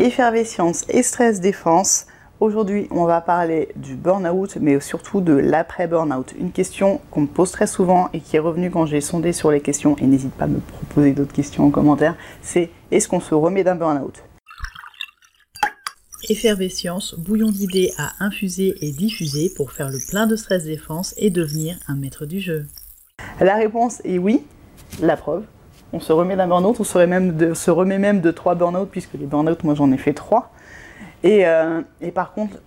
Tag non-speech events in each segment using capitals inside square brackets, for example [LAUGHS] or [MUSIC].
Effervescence et stress défense. Aujourd'hui, on va parler du burn-out, mais surtout de l'après-burn-out. Une question qu'on me pose très souvent et qui est revenue quand j'ai sondé sur les questions, et n'hésite pas à me proposer d'autres questions en commentaire, c'est est-ce qu'on se remet d'un burn-out? Effervescence, bouillon d'idées à infuser et diffuser pour faire le plein de stress défense et devenir un maître du jeu. La réponse est oui, la preuve. On se remet d'un burn-out, on se, remet même de trois burn-out, puisque les burn-out, moi j'en ai fait trois. Euh, et, par contre,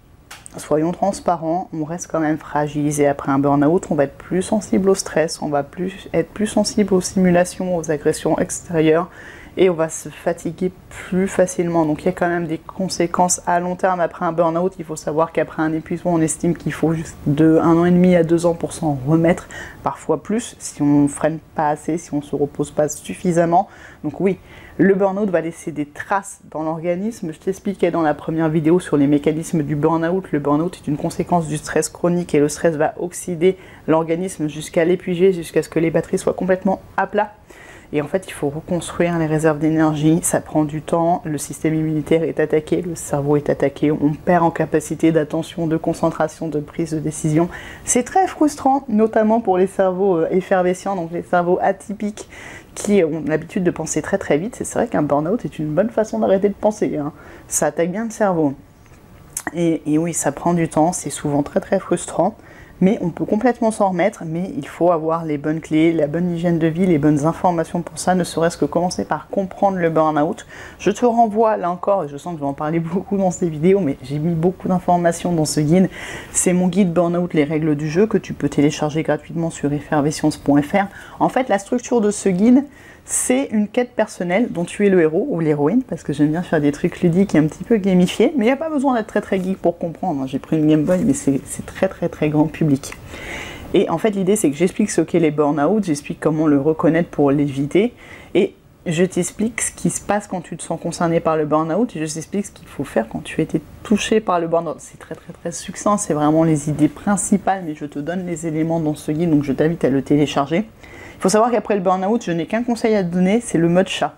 soyons transparents, on reste quand même fragilisé après un burn-out, on va être plus sensible au stress, on va plus, être plus sensible aux simulations, aux agressions extérieures, et on va se fatiguer plus facilement. Donc il y a quand même des conséquences à long terme après un burn-out. Il faut savoir qu'après un épuisement, on estime qu'il faut juste de un an et demi à deux ans pour s'en remettre, parfois plus, si on ne freine pas assez, si on ne se repose pas suffisamment. Donc oui, le burn-out va laisser des traces dans l'organisme. Je t'expliquais dans la première vidéo sur les mécanismes du burn-out. Le burn-out est une conséquence du stress chronique et le stress va oxyder l'organisme jusqu'à l'épuiser, jusqu'à ce que les batteries soient complètement à plat. Et en fait, il faut reconstruire les réserves d'énergie. Ça prend du temps. Le système immunitaire est attaqué, le cerveau est attaqué. On perd en capacité d'attention, de concentration, de prise de décision. C'est très frustrant, notamment pour les cerveaux euh, effervescents, donc les cerveaux atypiques qui ont l'habitude de penser très très vite. C'est vrai qu'un burn-out est une bonne façon d'arrêter de penser. Hein. Ça attaque bien le cerveau. Et, et oui, ça prend du temps. C'est souvent très très frustrant mais on peut complètement s'en remettre, mais il faut avoir les bonnes clés, la bonne hygiène de vie, les bonnes informations pour ça, ne serait-ce que commencer par comprendre le burn-out. Je te renvoie là encore, et je sens que je vais en parler [LAUGHS] beaucoup dans ces vidéos, mais j'ai mis beaucoup d'informations dans ce guide. C'est mon guide burn-out, les règles du jeu, que tu peux télécharger gratuitement sur effervescence.fr. En fait, la structure de ce guide, c'est une quête personnelle dont tu es le héros ou l'héroïne, parce que j'aime bien faire des trucs ludiques et un petit peu gamifiés, mais il n'y a pas besoin d'être très très geek pour comprendre. J'ai pris une Game Boy, mais c'est très très très grand public. Et en fait, l'idée c'est que j'explique ce qu'est les burn-out, j'explique comment le reconnaître pour l'éviter, et je t'explique ce qui se passe quand tu te sens concerné par le burn-out, et je t'explique ce qu'il faut faire quand tu as touché par le burn-out. C'est très très très succinct, c'est vraiment les idées principales, mais je te donne les éléments dans ce guide, donc je t'invite à le télécharger. Faut savoir qu'après le burn-out, je n'ai qu'un conseil à te donner, c'est le mode chat.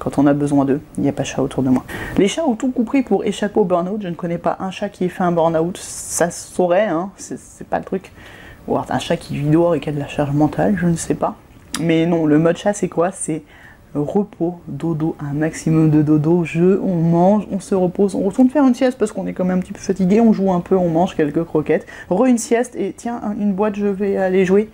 Quand on a besoin d'eux, il n'y a pas chat autour de moi. Les chats ont tout compris pour échapper au burn-out. Je ne connais pas un chat qui ait fait un burn-out. Ça se saurait, hein, c'est pas le truc. Ou un chat qui vit dehors et qui a de la charge mentale, je ne sais pas. Mais non, le mode chat, c'est quoi? C'est repos, dodo, un maximum de dodo, jeu, on mange, on se repose, on retourne faire une sieste parce qu'on est quand même un petit peu fatigué, on joue un peu, on mange quelques croquettes, re une sieste et tiens, une boîte, je vais aller jouer.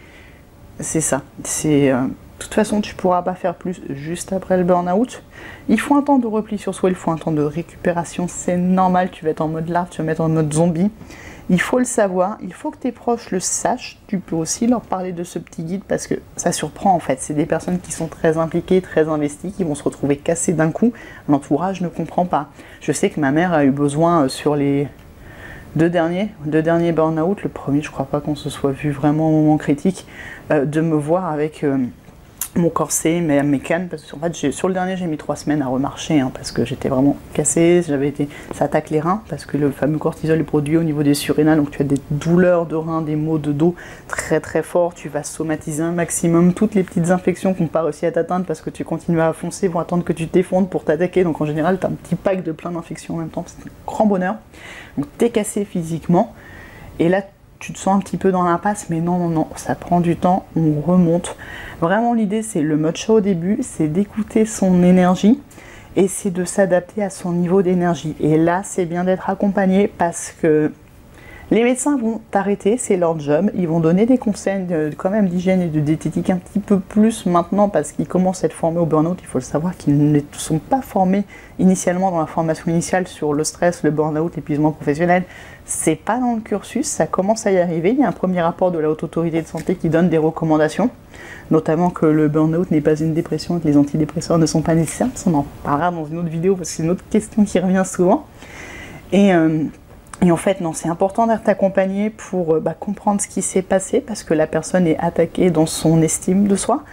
C'est ça. C'est euh, de toute façon, tu pourras pas faire plus juste après le burn-out. Il faut un temps de repli sur soi, il faut un temps de récupération, c'est normal, tu vas être en mode larve, tu vas mettre en mode zombie. Il faut le savoir, il faut que tes proches le sachent. Tu peux aussi leur parler de ce petit guide parce que ça surprend en fait. C'est des personnes qui sont très impliquées, très investies, qui vont se retrouver cassées d'un coup. L'entourage ne comprend pas. Je sais que ma mère a eu besoin euh, sur les deux derniers, deux derniers burn-out, le premier, je crois pas qu'on se soit vu vraiment au moment critique, euh, de me voir avec euh, mon corset, mes, mes cannes, parce que sur le dernier, j'ai mis trois semaines à remarcher, hein, parce que j'étais vraiment cassée, j'avais été, ça attaque les reins, parce que le fameux cortisol est produit au niveau des surrénales, donc tu as des douleurs de reins, des maux de dos très très forts, tu vas somatiser un maximum, toutes les petites infections qui n'ont pas réussi à t'atteindre, parce que tu continues à foncer, vont attendre que tu t'effondres pour t'attaquer, donc en général, tu as un petit pack de plein d'infections en même temps, c'est un grand bonheur. Donc t'es cassé physiquement, et là, tu te sens un petit peu dans l'impasse, mais non, non, non, ça prend du temps, on remonte. Vraiment, l'idée, c'est le mode au début, c'est d'écouter son énergie et c'est de s'adapter à son niveau d'énergie. Et là, c'est bien d'être accompagné parce que les médecins vont t'arrêter, c'est leur job. Ils vont donner des conseils de, quand même d'hygiène et de diététique un petit peu plus maintenant parce qu'ils commencent à être formés au burn-out. Il faut le savoir qu'ils ne sont pas formés initialement dans la formation initiale sur le stress, le burn-out, l'épuisement professionnel. C'est pas dans le cursus, ça commence à y arriver. Il y a un premier rapport de la haute autorité de santé qui donne des recommandations, notamment que le burn-out n'est pas une dépression et que les antidépresseurs ne sont pas nécessaires. On en parlera dans une autre vidéo parce que c'est une autre question qui revient souvent. Et euh, et en fait, non, c'est important d'être accompagné pour euh, bah, comprendre ce qui s'est passé parce que la personne est attaquée dans son estime de soi.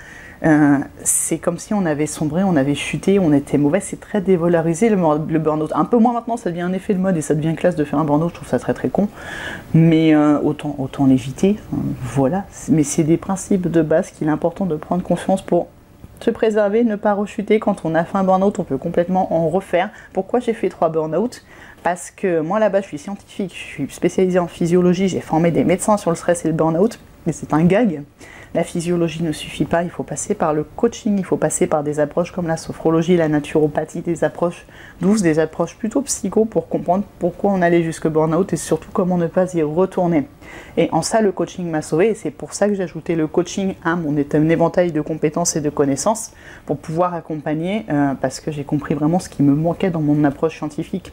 Euh, c'est comme si on avait sombré, on avait chuté, on était mauvais. C'est très dévalorisé le, le burn-out. Un peu moins maintenant, ça devient un effet de mode et ça devient classe de faire un burn-out. Je trouve ça très très con. Mais euh, autant, autant l'éviter. voilà. Mais c'est des principes de base qu'il est important de prendre conscience pour se préserver, ne pas rechuter. Quand on a fait un burn-out, on peut complètement en refaire. Pourquoi j'ai fait trois burn-out? Parce que moi là-bas, je suis scientifique, je suis spécialisée en physiologie, j'ai formé des médecins sur le stress et le burn-out, mais c'est un gag. La physiologie ne suffit pas, il faut passer par le coaching, il faut passer par des approches comme la sophrologie, la naturopathie, des approches douces, des approches plutôt psycho pour comprendre pourquoi on allait jusque burn-out et surtout comment ne pas y retourner. Et en ça, le coaching m'a sauvé et c'est pour ça que j'ai ajouté le coaching à mon éventail de compétences et de connaissances pour pouvoir accompagner euh, parce que j'ai compris vraiment ce qui me manquait dans mon approche scientifique.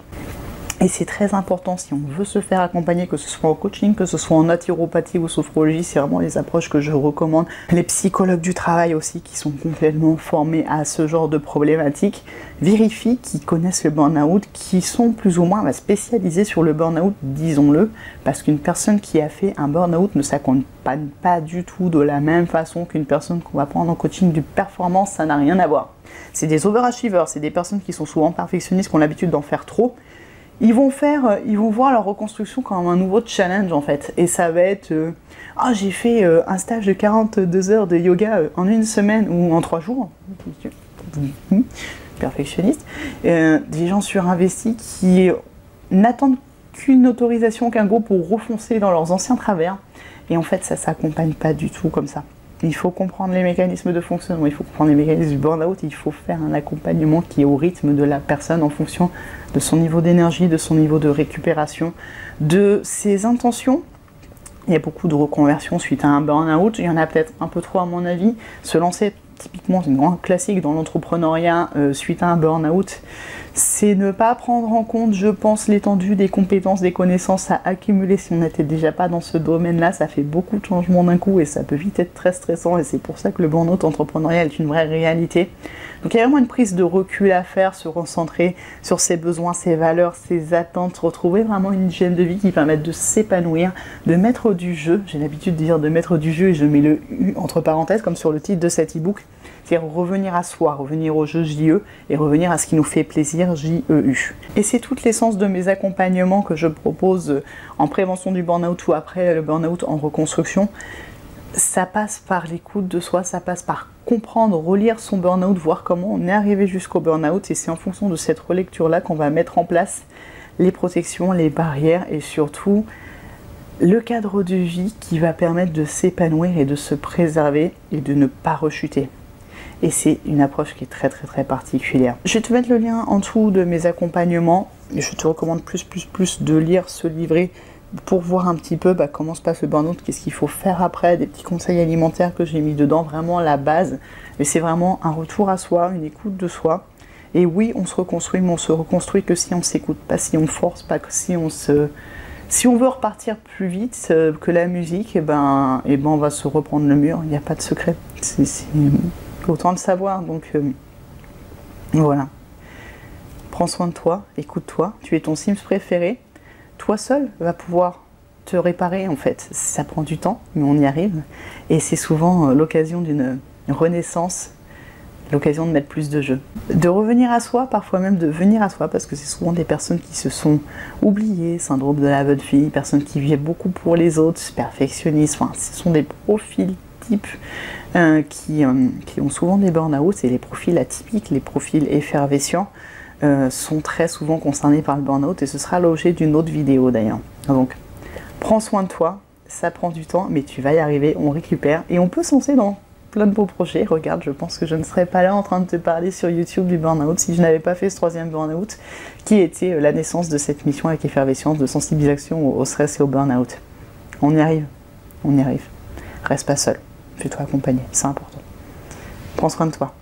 Et c'est très important si on veut se faire accompagner, que ce soit en coaching, que ce soit en naturopathie ou sophrologie, c'est vraiment les approches que je recommande. Les psychologues du travail aussi qui sont complètement formés à ce genre de problématiques vérifient qu'ils connaissent le burn-out, qui sont plus ou moins spécialisés sur le burn-out, disons-le, parce qu'une personne qui a fait un burn-out ne s'accompagne pas du tout de la même façon qu'une personne qu'on va prendre en coaching de performance, ça n'a rien à voir. C'est des overachievers, c'est des personnes qui sont souvent perfectionnistes, qui ont l'habitude d'en faire trop ils vont faire, euh, ils vont voir leur reconstruction comme un nouveau challenge en fait. Et ça va être, euh, ah j'ai fait euh, un stage de 42 heures de yoga en une semaine ou en trois jours. Perfectionniste. des gens surinvestis qui n'attendent qu'une autorisation, qu'un go pour refoncer dans leurs anciens travers. Et en fait, ça s'accompagne pas du tout comme ça. Il faut comprendre les mécanismes de fonctionnement, il faut comprendre les mécanismes du burn-out, il faut faire un accompagnement qui est au rythme de la personne en fonction de son niveau d'énergie, de son niveau de récupération, de ses intentions. Il y a beaucoup de reconversions suite à un burn-out, il y en a peut-être un peu trop à mon avis. Se lancer typiquement, c'est une grande classique dans l'entrepreneuriat euh, suite à un burn-out, c'est ne pas prendre en compte, je pense, l'étendue des compétences, des connaissances à accumuler si on n'était déjà pas dans ce domaine-là. Ça fait beaucoup de changements d'un coup et ça peut vite être très stressant et c'est pour ça que le burn-out entrepreneurial est une vraie réalité. Donc il y a vraiment une prise de recul à faire, se recentrer sur ses besoins, ses valeurs, ses attentes, retrouver vraiment une hygiène de vie qui permette de s'épanouir, de mettre du jeu. J'ai l'habitude de dire de mettre du jeu et je mets le U entre parenthèses comme sur le titre de cet e-book. C'est-à-dire revenir à soi, revenir au jeu JE et revenir à ce qui nous fait plaisir JEU. Et c'est toute l'essence de mes accompagnements que je propose en prévention du burn-out ou après le burn-out en reconstruction ça passe par l'écoute de soi, ça passe par comprendre, relire son burn-out, voir comment on est arrivé jusqu'au burn-out. Et c'est en fonction de cette relecture-là qu'on va mettre en place les protections, les barrières et surtout le cadre de vie qui va permettre de s'épanouir et de se préserver et de ne pas rechuter. Et c'est une approche qui est très très très particulière. Je vais te mettre le lien en dessous de mes accompagnements. Je te recommande plus plus plus de lire ce livret pour voir un petit peu bah, comment se passe le burn-out, qu'est-ce qu'il faut faire après, des petits conseils alimentaires que j'ai mis dedans, vraiment la base. Mais c'est vraiment un retour à soi, une écoute de soi. Et oui, on se reconstruit, mais on se reconstruit que si on s'écoute, pas si on force, pas que si on se... Si on veut repartir plus vite euh, que la musique, et eh ben, et eh ben on va se reprendre le mur, il n'y a pas de secret. C'est autant le savoir, donc euh, voilà. Prends soin de toi, écoute-toi, tu es ton Sims préféré, toi seul va pouvoir te réparer en fait. Ça prend du temps, mais on y arrive. Et c'est souvent euh, l'occasion d'une renaissance, l'occasion de mettre plus de jeu. De revenir à soi, parfois même de venir à soi, parce que c'est souvent des personnes qui se sont oubliées, syndrome de la bonne fille, personnes qui vivent beaucoup pour les autres, perfectionnistes, enfin, ce sont des profils types euh, qui, euh, qui, ont souvent des burn-out, c'est les profils atypiques, les profils effervescents. Euh, sont très souvent concernés par le burn-out et ce sera l'objet d'une autre vidéo d'ailleurs. Donc, prends soin de toi, ça prend du temps, mais tu vas y arriver, on récupère et on peut se lancer dans plein de beaux projets. Regarde, je pense que je ne serais pas là en train de te parler sur YouTube du burn-out si je n'avais pas fait ce troisième burn-out qui était euh, la naissance de cette mission avec effervescence de sensibilisation au stress et au burn-out. On y arrive, on y arrive. Reste pas seul, fais-toi accompagner, c'est important. Prends soin de toi.